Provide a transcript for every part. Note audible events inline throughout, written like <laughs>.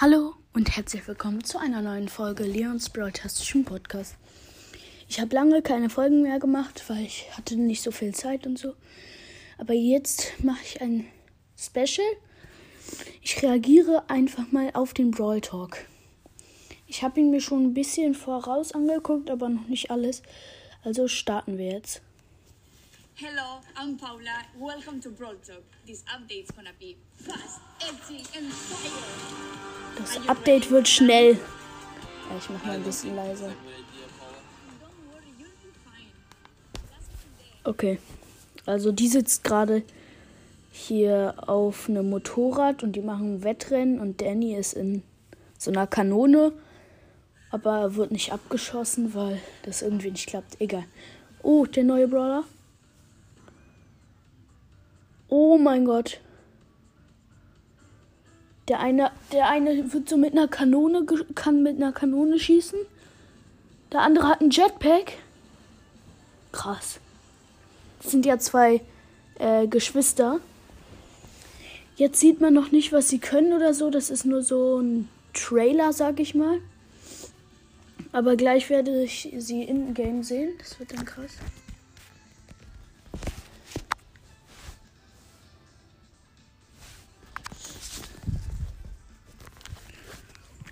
Hallo und herzlich willkommen zu einer neuen Folge Leons Broadcastischen Podcast. Ich habe lange keine Folgen mehr gemacht, weil ich hatte nicht so viel Zeit und so. Aber jetzt mache ich ein Special. Ich reagiere einfach mal auf den Brawl Talk. Ich habe ihn mir schon ein bisschen voraus angeguckt, aber noch nicht alles. Also starten wir jetzt. Hello, I'm Paula. Welcome to Brawl Talk. This update's gonna be fast, edgy, and fire. Das Update wird schnell. Ja, ich mache mal ein bisschen leiser. Okay. Also die sitzt gerade hier auf einem Motorrad und die machen Wettrennen und Danny ist in so einer Kanone, aber wird nicht abgeschossen, weil das irgendwie nicht klappt. Egal. Oh, der neue Brawler. Oh mein Gott. Der eine, der eine wird so mit einer Kanone, kann mit einer Kanone schießen. Der andere hat einen Jetpack. Krass. Das sind ja zwei äh, Geschwister. Jetzt sieht man noch nicht, was sie können oder so. Das ist nur so ein Trailer, sag ich mal. Aber gleich werde ich sie in-game sehen. Das wird dann krass.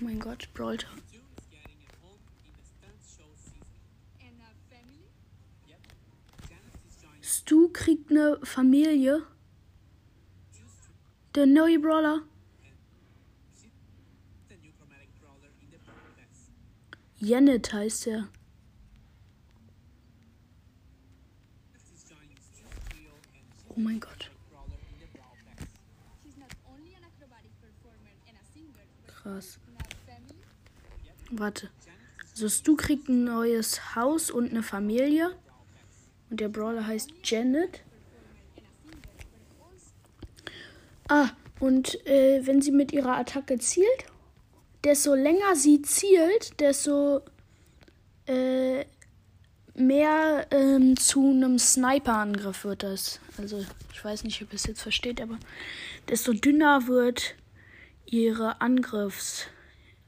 Oh mein Gott, Brawl? Stu kriegt eine Familie. Der neue Brawler. Janet heißt er. Oh mein Gott. She's Warte. Also Stu kriegt ein neues Haus und eine Familie. Und der Brawler heißt Janet. Ah, und äh, wenn sie mit ihrer Attacke zielt, desto länger sie zielt, desto äh, mehr ähm, zu einem Sniper-Angriff wird das. Also, ich weiß nicht, ob ihr es jetzt versteht, aber desto dünner wird ihre Angriffsweite.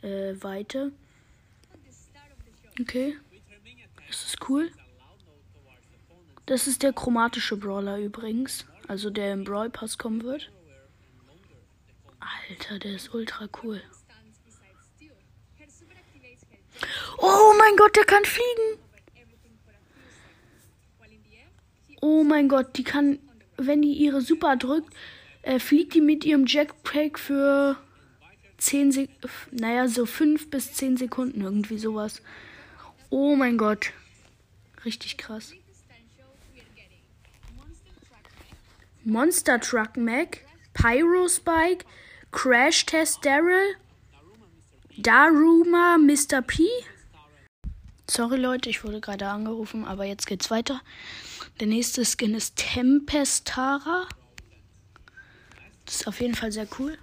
Äh. Okay. Das ist cool. Das ist der chromatische Brawler übrigens. Also der im Brawl Pass kommen wird. Alter, der ist ultra cool. Oh mein Gott, der kann fliegen. Oh mein Gott, die kann, wenn die ihre Super drückt, äh, fliegt die mit ihrem Jackpack für 10 Sek naja, so 5 bis 10 Sekunden, irgendwie sowas. Oh mein Gott. Richtig krass. Monster Truck Mac, Pyro Spike, Crash Test Daryl, Daruma Mr. P. Sorry Leute, ich wurde gerade angerufen, aber jetzt geht's weiter. Der nächste Skin ist Tempestara. Das ist auf jeden Fall sehr cool.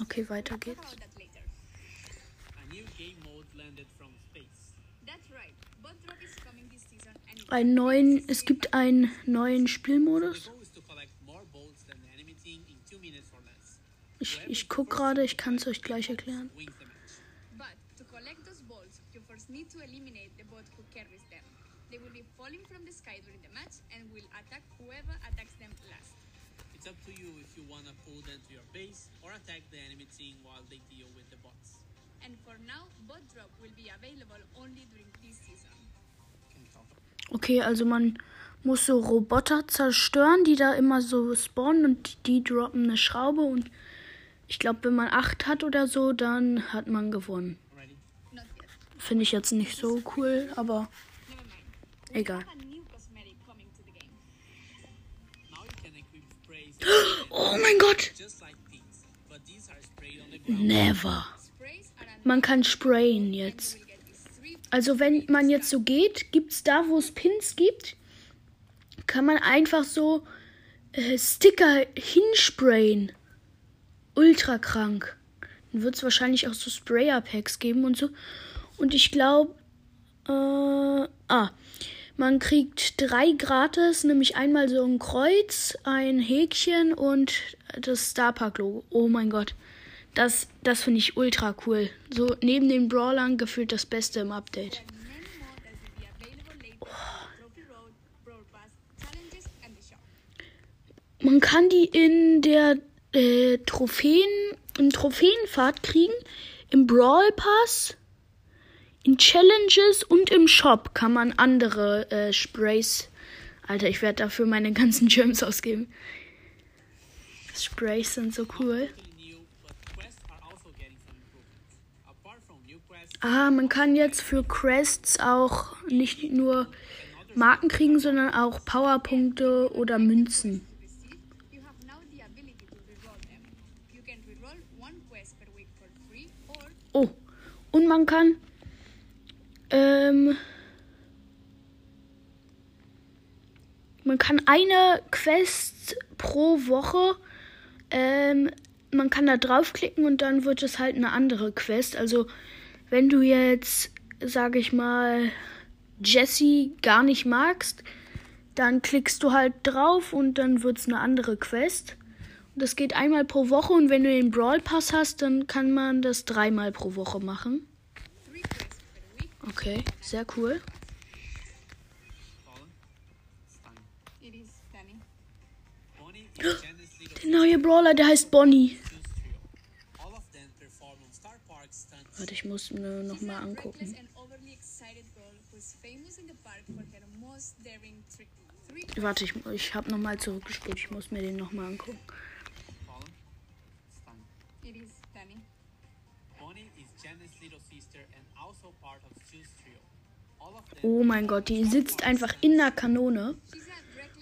Okay, weiter geht's. Einen neuen, es gibt einen neuen Spielmodus. Ich, ich guck gerade, ich kann es euch gleich erklären. Wins the match. But to collect those balls, you first need to eliminate the bot who carries them. They will be falling from the sky during the match and will attack whoever attacks them last. It's up to you if you wanna pull them to your base or attack the enemy team while they deal with the bots. And for now, bot drop will be available only during this season. Okay, also man muss so Roboter zerstören, die da immer so spawnen und die droppen eine Schraube und ich glaube, wenn man acht hat oder so, dann hat man gewonnen. Finde ich jetzt nicht so cool, aber egal. <gasps> Oh mein Gott! Never. Man kann sprayen jetzt. you will get these three Also wenn man jetzt so geht, gibt's da, wo es Pins gibt, kann man einfach so äh, Sticker hinsprayen. Ultra krank. Dann wird es wahrscheinlich auch so Sprayer-Packs geben und so. Und ich glaube, äh, ah, Man kriegt drei gratis, nämlich einmal so ein Kreuz, ein Häkchen und das Starpark-Logo. Oh mein Gott. Das, das finde ich ultra cool. So neben den Brawlern gefühlt das Beste im Update. Oh. Man kann die in der äh, Trophäen, im Trophäenpfad kriegen, im Brawl Pass, in Challenges und im Shop kann man andere äh, Sprays. Alter, ich werde dafür meine ganzen Gems ausgeben. Sprays sind so cool. Ah, man kann jetzt für Quests auch nicht nur Marken kriegen, sondern auch Powerpunkte oder Münzen. Oh, und man kann ähm, man kann eine Quest pro Woche ähm, man kann da draufklicken und dann wird es halt eine andere Quest. Also wenn du jetzt, sage ich mal, Jesse gar nicht magst, dann klickst du halt drauf und dann wird es eine andere Quest. Und das geht einmal pro Woche und wenn du den Brawl Pass hast, dann kann man das dreimal pro Woche machen. Okay, sehr cool. Der neue Brawler, der heißt Bonnie. Warte, ich muss mir nochmal angucken. Warte, ich, ich habe nochmal zurückgespult. Ich muss mir den nochmal angucken. Colin, Stein. It is stunning. Bonnie is Janice's little sister and also Oh mein Gott, die sitzt einfach in der Kanone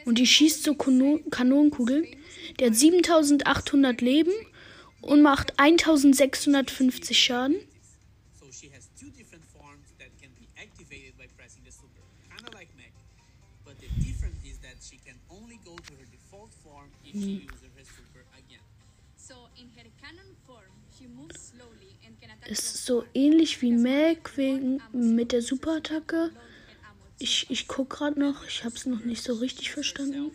und die schießt so Kano Kanonenkugeln. Der hat 7800 Leben und macht 1650 Schaden. To her default form if she uses her super again. Attack Ist so ähnlich wie Meg wegen mit der Superattacke. Ich, ich guck gerade noch. Ich habe es noch nicht so richtig verstanden.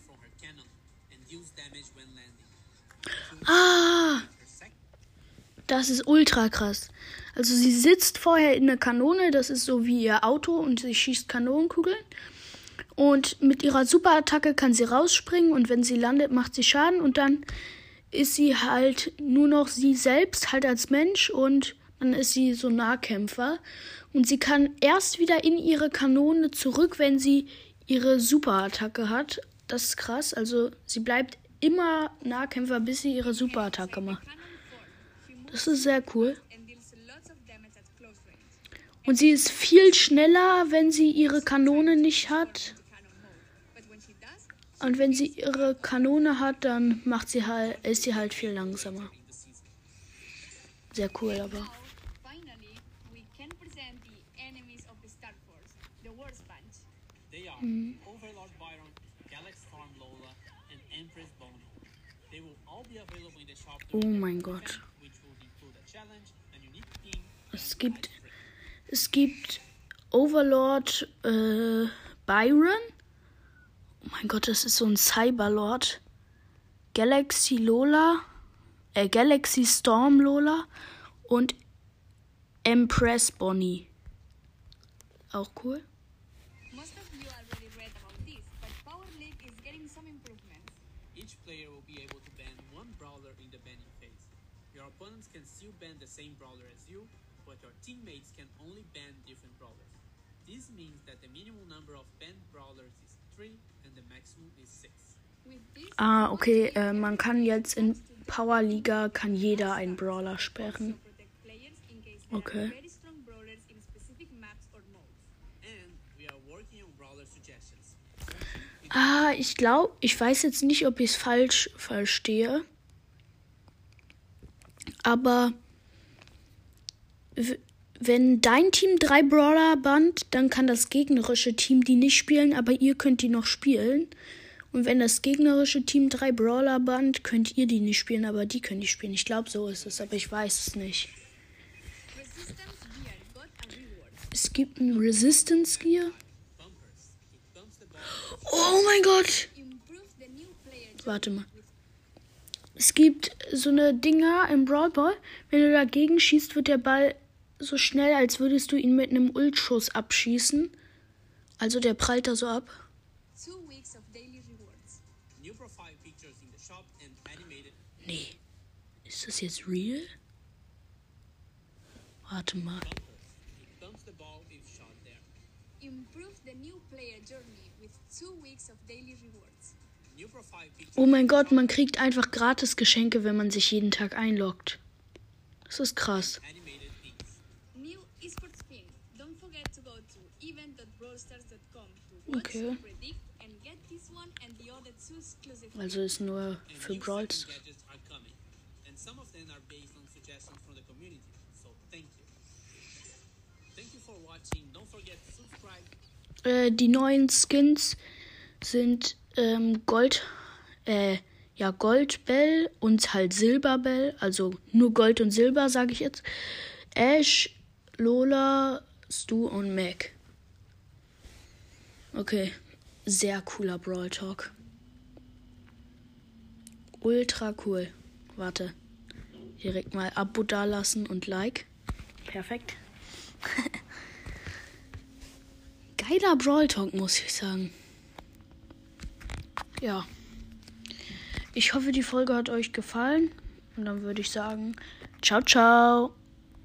Ah! Das ist ultra krass. Also sie sitzt vorher in der Kanone, das ist so wie ihr Auto und sie schießt Kanonenkugeln. Und mit ihrer Superattacke kann sie rausspringen und wenn sie landet, macht sie Schaden und dann ist sie halt nur noch sie selbst, halt als Mensch und dann ist sie so Nahkämpfer. Und sie kann erst wieder in ihre Kanone zurück, wenn sie ihre Superattacke hat. Das ist krass. Also sie bleibt immer Nahkämpfer, bis sie ihre Superattacke macht. Das ist sehr cool. Und sie ist viel schneller, wenn sie ihre Kanone nicht hat. Und wenn sie ihre Kanone hat, dann macht sie halt, ist sie halt viel langsamer. Sehr cool, aber. now, finally, we can present the enemies of the Star Force, the Wars Bunch. They are Overlord Byron, Galaxy Storm Lola, and Empress Bono. They will all be available in the shop Oh mein Gott. Es gibt. Es gibt Overlord äh, Byron. Oh mein Gott, das ist so ein Cyberlord. Galaxy Lola. Äh, Galaxy Storm Lola. Und Empress Bonnie. Auch cool. Most of you already read about this, but Power League is getting some improvements. Each player will be able to ban one brawler in the banning phase. Your opponents can still ban the same brawler as you, but your teammates can only ban different brawlers. This means that the minimum number of banned brawlers is 3 and the maximum is 6. With this, Ah, okay. Äh, man kann jetzt in Power Liga kann jeder einen Brawler sperren. players in case there Okay. are very strong brawlers in specific maps or modes. And we are working on brawler suggestions. Ah, ich glaube, ich weiß jetzt nicht, ob ich es falsch verstehe. Aber wenn dein Team drei Brawler bannt, dann kann das gegnerische Team die nicht spielen, aber ihr könnt die noch spielen. Und wenn das gegnerische Team drei Brawler bannt, könnt ihr die nicht spielen, aber die können die spielen. Ich glaube, so ist es, aber ich weiß es nicht. Es gibt ein Resistance Gear. Oh mein Gott. Warte mal. Es gibt so eine Dinger im Brawl Ball. Wenn du dagegen schießt, wird der Ball so schnell, als würdest du ihn mit einem Ultschuss abschießen. Also der prallt da so ab. Nee. Ist das jetzt real? Warte mal. bumpers. It bumps the ball if shot there. Improve the new player journey with two weeks of daily rewards. New profile pictures Oh mein Gott, man kriegt einfach gratis Geschenke, wenn man sich jeden Tag einloggt. Das ist krass. animated for watching. Don't forget to subscribe Äh, die neuen Skins sind ähm, Gold, äh, ja, Goldbell und halt Silberbell. Also nur Gold und Silber, sage ich jetzt. Ash, Lola, Stu und Mac. Okay, sehr cooler Brawl Talk. Ultra cool. Warte. Direkt mal Abo dalassen und Like. Perfekt. <laughs> Geiler Brawl Talk, muss ich sagen. Ja. Ich hoffe, die Folge hat euch gefallen. Und dann würde ich sagen, ciao, ciao.